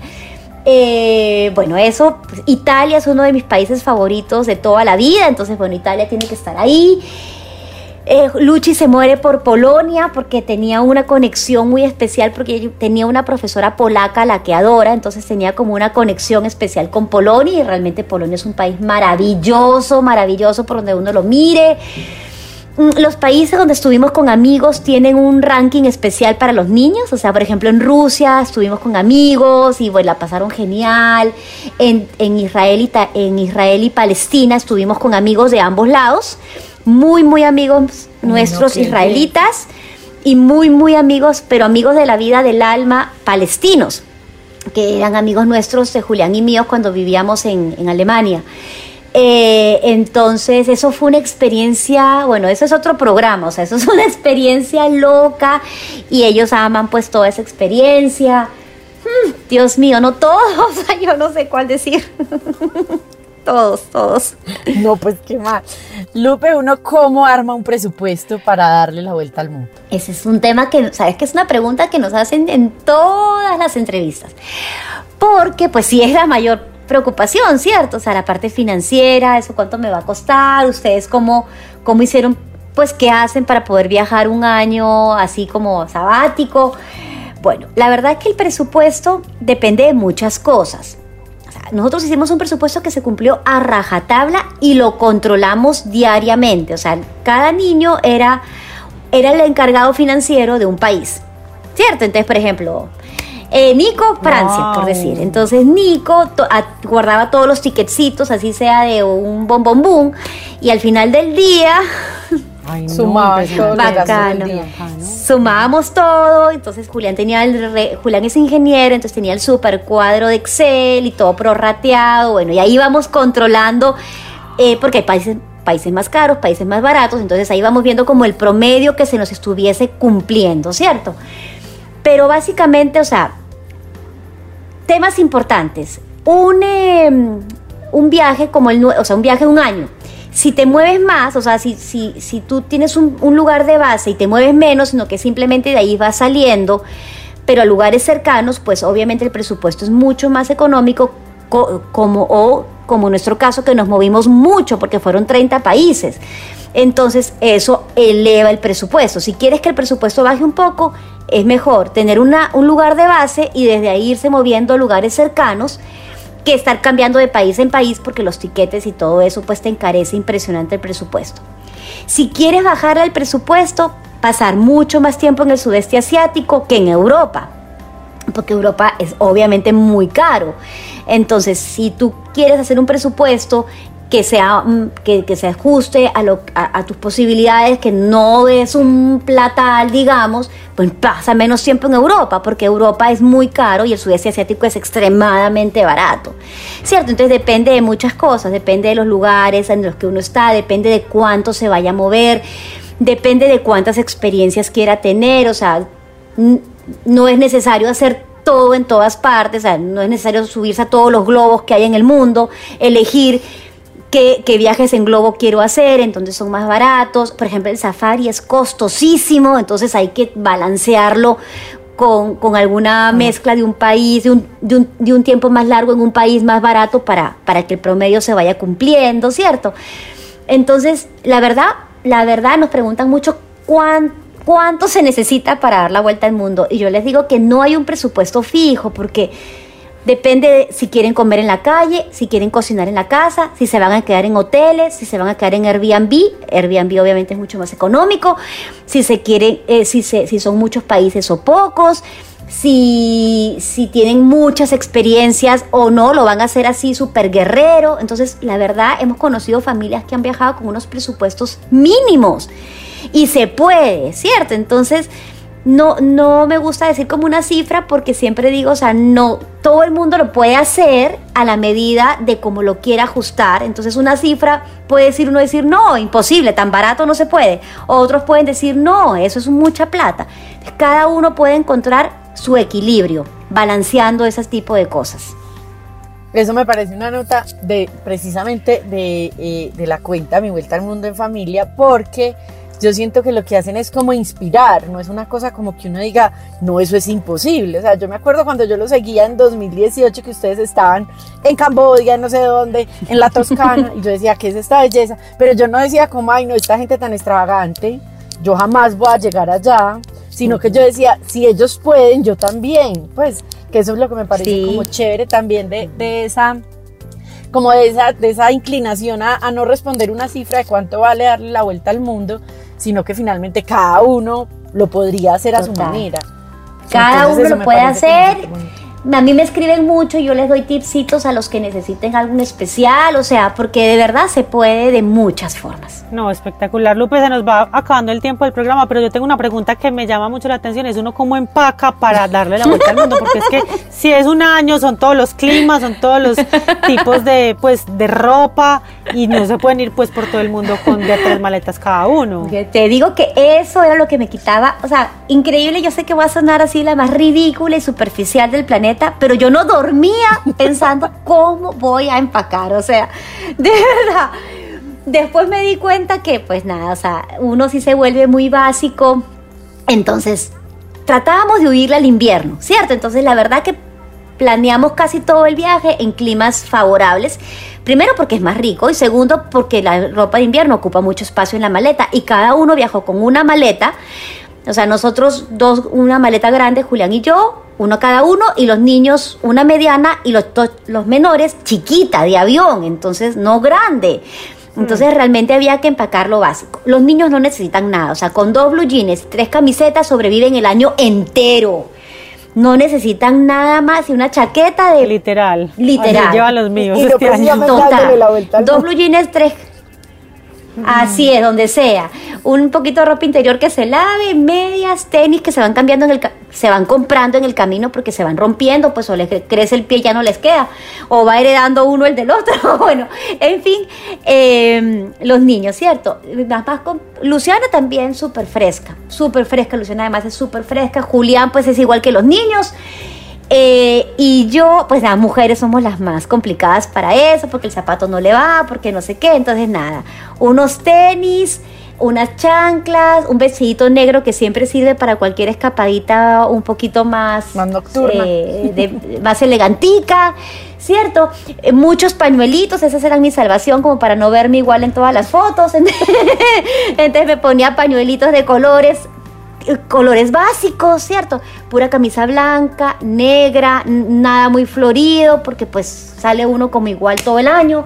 Eh, bueno, eso, pues, Italia es uno de mis países favoritos de toda la vida, entonces, bueno, Italia tiene que estar ahí. Eh, Luchi se muere por Polonia porque tenía una conexión muy especial, porque tenía una profesora polaca la que adora, entonces tenía como una conexión especial con Polonia y realmente Polonia es un país maravilloso, maravilloso por donde uno lo mire. Mm, los países donde estuvimos con amigos tienen un ranking especial para los niños, o sea, por ejemplo en Rusia estuvimos con amigos y bueno, la pasaron genial. En, en, Israel y, en Israel y Palestina estuvimos con amigos de ambos lados muy, muy amigos nuestros israelitas y muy, muy amigos, pero amigos de la vida del alma palestinos, que eran amigos nuestros de Julián y míos cuando vivíamos en, Alemania. Eh, entonces, eso fue una experiencia, bueno, eso es otro programa, o sea, eso es una experiencia loca y ellos aman pues toda esa experiencia. Hmm, Dios mío, no todos, yo no sé cuál decir. todos, todos. No, pues qué mal. Lupe, uno cómo arma un presupuesto para darle la vuelta al mundo. Ese es un tema que, sabes que es una pregunta que nos hacen en todas las entrevistas. Porque pues sí es la mayor preocupación, ¿cierto? O sea, la parte financiera, eso cuánto me va a costar, ustedes cómo, cómo hicieron, pues qué hacen para poder viajar un año así como sabático. Bueno, la verdad es que el presupuesto depende de muchas cosas. Nosotros hicimos un presupuesto que se cumplió a rajatabla y lo controlamos diariamente. O sea, cada niño era, era el encargado financiero de un país. ¿Cierto? Entonces, por ejemplo, eh, Nico, Francia, por decir. Entonces Nico guardaba todos los ticketcitos, así sea de un bombón y al final del día Sumábamos todo Sumábamos todo, entonces Julián tenía el Julián es ingeniero, entonces tenía el super cuadro de Excel y todo prorrateado, bueno, y ahí íbamos controlando, eh, porque hay países países más caros, países más baratos, entonces ahí vamos viendo como el promedio que se nos estuviese cumpliendo, ¿cierto? Pero básicamente, o sea, temas importantes. Un, em, un viaje como el, o sea, un viaje de un año. Si te mueves más, o sea, si, si, si tú tienes un, lugar de base y te mueves menos, sino que simplemente de ahí vas saliendo, pero a lugares cercanos, pues obviamente el presupuesto es mucho más económico como, o como en nuestro caso que nos movimos mucho porque fueron 30 países. Entonces eso eleva el presupuesto. Si quieres que el presupuesto baje un poco, es mejor tener una, un lugar de base y desde ahí irse moviendo a lugares cercanos que estar cambiando de país en país porque los tiquetes y todo eso pues te encarece impresionante el presupuesto. Si quieres bajar el presupuesto, pasar mucho más tiempo en el sudeste asiático que en Europa, porque Europa es obviamente muy caro. Entonces, si tú quieres hacer un presupuesto que sea mm, que, se ajuste a, lo, a, tus posibilidades, que no es un platal, digamos, pues pasa menos tiempo en Europa, porque Europa es muy caro y el sudeste asiático es extremadamente barato. ¿Cierto? Entonces depende de muchas cosas, depende de los lugares en los que uno está, depende de cuánto se vaya a mover, depende de cuántas experiencias quiera tener, o sea, no es necesario hacer todo en todas partes, o sea, no es necesario subirse a todos los globos que hay en el mundo, elegir qué, viajes en globo quiero hacer, entonces son más baratos. Por ejemplo, el safari es costosísimo, entonces hay que balancearlo con, alguna mezcla de un país, de un, de, un, tiempo más largo en un país más barato para, para que el promedio se vaya cumpliendo, ¿cierto? Entonces, la verdad, la verdad nos preguntan mucho cuánto se necesita para dar la vuelta al mundo. Y yo les digo que no hay un presupuesto fijo, porque Depende de si quieren comer en la calle, si quieren cocinar en la casa, si se van a quedar en hoteles, si se van a quedar en Airbnb. Airbnb obviamente es mucho más económico. Si se quieren, eh, si, si son muchos países o pocos. Si, si tienen muchas experiencias o no, lo van a hacer así súper guerrero. Entonces, la verdad, hemos conocido familias que han viajado con unos presupuestos mínimos. Y se puede, ¿cierto? Entonces, no, no me gusta decir como una cifra porque siempre digo, o sea, no, todo el mundo lo puede hacer a la medida de cómo lo quiera ajustar. Entonces una cifra puede decir uno decir, no, imposible, tan barato no se puede. Otros pueden decir, no, eso es mucha plata. Cada uno puede encontrar su equilibrio, balanceando ese tipo de cosas. Eso me parece una nota de precisamente de, eh, de la cuenta Mi Vuelta al Mundo en Familia, porque yo siento que lo que hacen es como inspirar, no es una cosa como que uno diga, no, eso es imposible. O sea, yo me acuerdo cuando yo lo seguía en 2018 que ustedes estaban en Camboya, no sé dónde, en la Toscana, y yo decía, ¿qué es esta belleza? Pero yo no decía como, ay, no, esta gente tan extravagante, yo jamás voy a llegar allá, sino que yo decía, si ellos pueden, yo también. Pues, que eso es lo que me parece como chévere también de, de esa como de esa, de esa inclinación a, a, no responder una cifra de cuánto vale darle la vuelta al mundo, sino que finalmente cada uno lo podría hacer a su manera. Cada uno lo puede hacer a mí me escriben mucho, yo les doy tipsitos a los que necesiten algo especial, o sea, porque de verdad se puede de muchas formas. No, espectacular, Lupe, se nos va acabando el tiempo del programa, pero yo tengo una pregunta que me llama mucho la atención, es uno cómo empaca para darle la vuelta al mundo, porque es que si es un año, son todos los climas, son todos los tipos de, pues, de ropa, y no se pueden ir, pues, por todo el mundo con de tres maletas cada uno. Te digo que eso era lo que me quitaba, o sea, increíble, yo sé que voy a sonar así la más ridícula y superficial del planeta, pero yo no dormía pensando cómo voy a empacar, o sea, de verdad. Después me di cuenta que, pues nada, o sea, uno sí se vuelve muy básico, entonces tratábamos de huirle al invierno, ¿cierto? Entonces la verdad que planeamos casi todo el viaje en climas favorables. Primero porque es más rico y segundo porque la ropa de invierno ocupa mucho espacio en la maleta y cada uno viajó con una maleta. O sea, nosotros dos, una maleta grande, Julián y yo, uno cada uno, y los niños una mediana y los, los menores chiquita, de avión, entonces no grande. Entonces mm. realmente había que empacar lo básico. Los niños no necesitan nada, o sea, con dos blue jeans, tres camisetas sobreviven el año entero. No necesitan nada más y una chaqueta de... Literal. Literal. Así llevan los míos este año. Total. Dos blue jeans, tres Así es, donde sea. Un poquito de ropa interior que se lave, medias, tenis que se van cambiando en el se van comprando en el camino porque se van rompiendo, pues o les crece el pie ya no les queda, o va heredando uno el del otro. bueno, en fin, em, los niños, ¿cierto? Más, más con, Luciana también súper fresca, súper fresca. Luciana además es súper fresca. Julián, pues es igual que los niños. Eh, y yo, pues las mujeres somos las más complicadas para eso, porque el zapato no le va, porque no sé qué. Entonces, nada, unos tenis, unas chanclas, un vestidito negro que siempre sirve para cualquier escapadita un poquito más, más nocturna, eh, más elegantica. ¿cierto? Eh, muchos pañuelitos, esas eran mi salvación como para no verme igual en todas las fotos. Entonces me ponía pañuelitos de colores colores básicos, ¿cierto? Pura camisa blanca, negra, nada muy florido, porque pues sale uno como igual todo el año.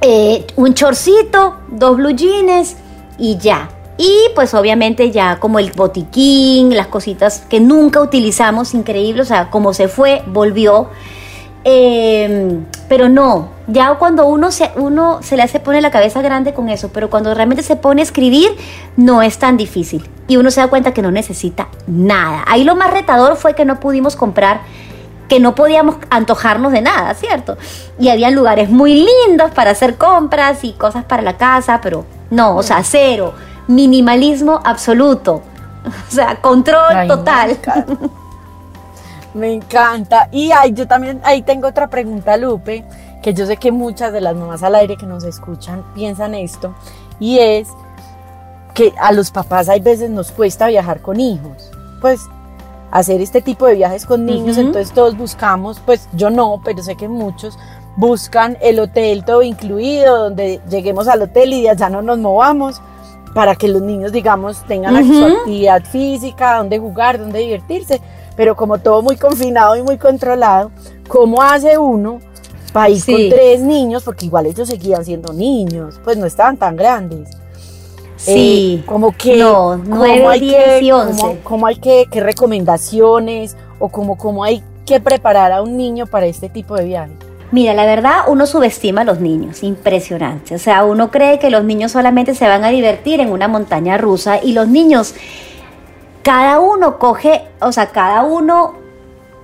Eh, un chorcito, dos blue jeans y ya. Y pues obviamente ya como el botiquín, las cositas que nunca utilizamos, increíble, o sea, como se fue, volvió. Em, pero no, ya cuando uno se, uno se le hace pone la cabeza grande con eso, pero cuando realmente se pone a escribir, no es tan difícil. Y uno se da cuenta que no necesita nada. Ahí lo más retador fue que no pudimos comprar, que no podíamos antojarnos de nada, ¿cierto? Y había lugares muy lindos para hacer compras y cosas para la casa, pero no, o sea, cero. Minimalismo absoluto. O sea, control total. Me encanta. Y ay, yo también ahí tengo otra pregunta, Lupe, que yo sé que muchas de las mamás al aire que nos escuchan piensan esto, y es que a los papás hay veces nos cuesta viajar con hijos. Pues hacer este tipo de viajes con niños, entonces todos buscamos, pues yo no, pero sé que muchos buscan el hotel todo incluido, donde lleguemos al hotel y ya no nos movamos, para que los niños, digamos, tengan actividad física, donde jugar, donde divertirse pero como todo muy confinado y muy controlado, ¿cómo hace uno para ir con tres niños? Porque igual ellos seguían siendo niños, pues no estaban tan grandes. Sí. Eh, como que. No, nueve, hay que, y Cómo, hay que, qué recomendaciones o cómo, cómo hay que preparar a un niño para este tipo de viaje? Mira, la verdad, uno subestima a los niños, impresionante. O sea, uno cree que los niños solamente se van a divertir en una montaña rusa y los niños cada uno coge, o sea, cada uno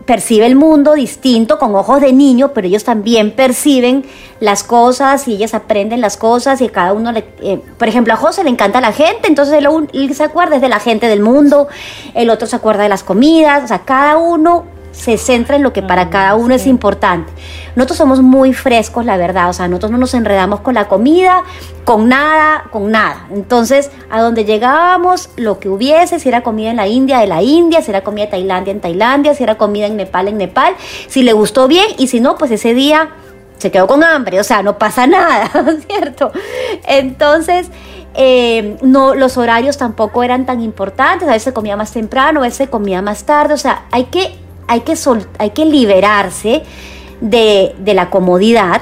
percibe el mundo distinto con ojos de niño, pero ellos también perciben las cosas y ellas aprenden las cosas y cada uno, le, eh, por ejemplo, a José le encanta la gente, entonces él, él, se acuerda de la gente del mundo, el otro se acuerda de las comidas, o sea, cada uno se centra en lo que para cada uno es importante. Nosotros somos muy frescos, la verdad, o sea, nosotros no nos enredamos con la comida, con nada, con nada. Entonces, a donde llegábamos, lo que hubiese, si era comida en la India, de la India, si era comida en Tailandia, en Tailandia, si era comida en Nepal, en Nepal, si le gustó bien y si no, pues ese día se quedó con hambre, o sea, no pasa nada, ¿cierto? Entonces, eh, no, los horarios tampoco eran tan importantes, a veces comía más temprano, a veces comía más tarde, o sea, hay que hay que, hay que liberarse de, la comodidad,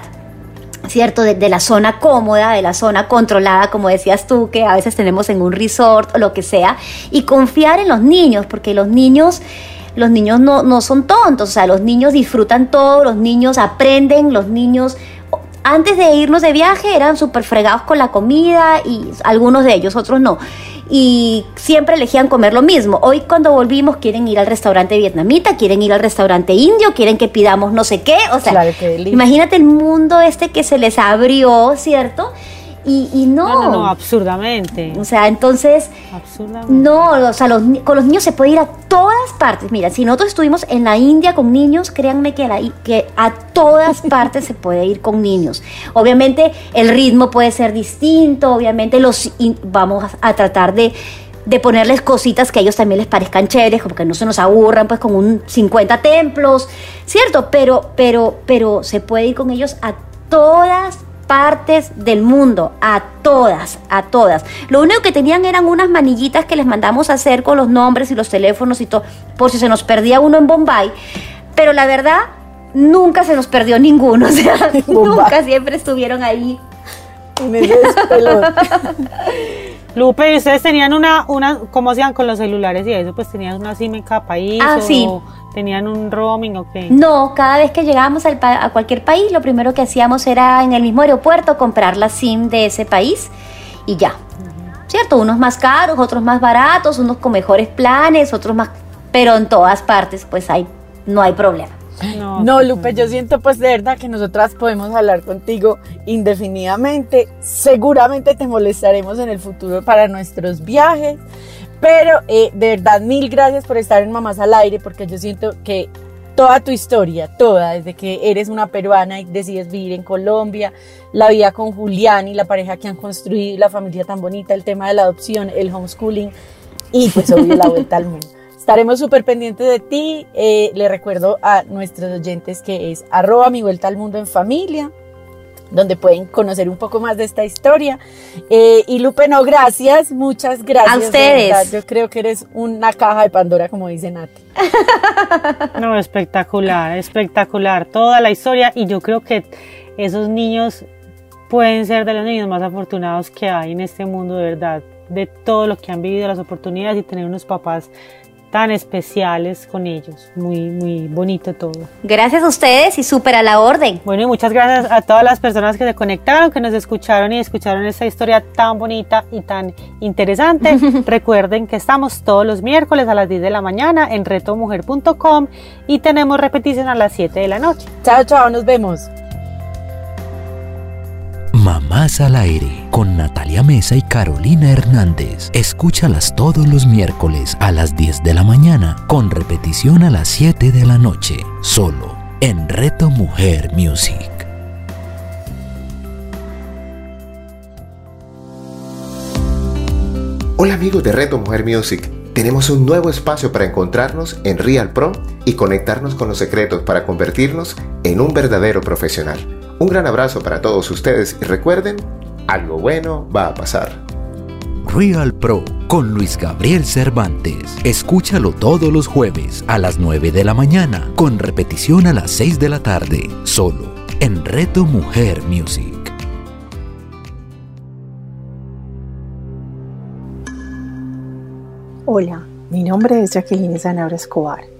¿cierto? De, la zona cómoda, de la zona controlada, como decías tú, que a veces tenemos en un resort o lo que sea, y confiar en los niños, porque los niños... Los niños no, no son tontos, o sea, los niños disfrutan todo, los niños aprenden, los niños antes de irnos de viaje eran súper fregados con la comida y algunos de ellos, otros no y siempre elegían comer lo mismo. Hoy cuando volvimos quieren ir al restaurante vietnamita, quieren ir al restaurante indio, quieren que pidamos no sé qué, o sea, imagínate el mundo este que se les abrió, ¿cierto? Y, no. No, no, absurdamente. O sea, entonces. Absurdamente. No, o sea, con los niños se puede ir a todas partes. Mira, si nosotros estuvimos en la India con niños, créanme que, que a todas partes se puede ir con niños. Obviamente, el ritmo puede ser distinto, obviamente, los vamos a tratar de de ponerles cositas que a ellos también les parezcan chéveres, como que no se nos aburran pues con un 50 templos, ¿cierto? Pero, pero, pero se puede ir con ellos a todas partes del mundo, a todas, a todas. Lo único que tenían eran unas manillitas que les mandamos a hacer con los nombres y los teléfonos y todo, por si se nos perdía uno en Bombay. Pero la verdad, nunca se nos perdió ninguno, o sea, nunca siempre estuvieron ahí. Lupe, ¿y ustedes tenían una, una, cómo hacían con los celulares y eso? Pues tenían una SIM en cada país. Ah, o sí. ¿Tenían un roaming o qué? No, cada vez que llegábamos al pa- a cualquier país, lo primero que hacíamos era en el mismo aeropuerto comprar la SIM de ese país y ya. ¿Cierto? Unos más caros, otros más baratos, unos con mejores planes, otros más... Pero en todas partes, pues hay, no hay problema. No, Lupe, yo siento pues de verdad que nosotras podemos hablar contigo indefinidamente. Seguramente te molestaremos en el futuro para nuestros viajes. Pero eh, de verdad, mil gracias por estar en Mamás al Aire, porque yo siento que toda tu historia, toda, desde que eres una peruana y decides vivir en Colombia, la vida con Julián y la pareja que han construido, la familia tan bonita, el tema de la adopción, el homeschooling y pues obvio la vuelta al mundo. Estaremos súper pendientes de ti. Eh, le recuerdo a nuestros oyentes que es arroba mi vuelta al mundo en familia, donde pueden conocer un poco más de esta historia. Eh, y Lupe, no, gracias, muchas gracias. A de ustedes. Yo creo que eres una caja de Pandora, como dice Nati. No, espectacular, espectacular. Toda la historia y yo creo que esos niños pueden ser de los niños más afortunados que hay en este mundo, de verdad, de todo lo que han vivido, las oportunidades y tener unos papás tan especiales con ellos. Muy, muy bonito todo. Gracias a ustedes y súper a la orden. Bueno, y muchas gracias a todas las personas que se conectaron, que nos escucharon y escucharon esta historia tan bonita y tan interesante. Recuerden que estamos todos los miércoles a las 10 de la mañana en retomujer.com y tenemos repetición a las 7 de la noche. Chao, chao, nos vemos. Mamás al aire con Natalia Mesa y Carolina Hernández. Escúchalas todos los miércoles a las 10 de la mañana con repetición a las 7 de la noche, solo en Reto Mujer Music. Hola amigos de Reto Mujer Music. Tenemos un nuevo espacio para encontrarnos en Real Pro y conectarnos con los secretos para convertirnos en un verdadero profesional. Un gran abrazo para todos ustedes y recuerden, algo bueno va a pasar. Real Pro con Luis Gabriel Cervantes. Escúchalo todos los jueves a las 9 de la mañana con repetición a las 6 de la tarde, solo en Reto Mujer Music. Hola, mi nombre es Jacqueline Zanabra Escobar.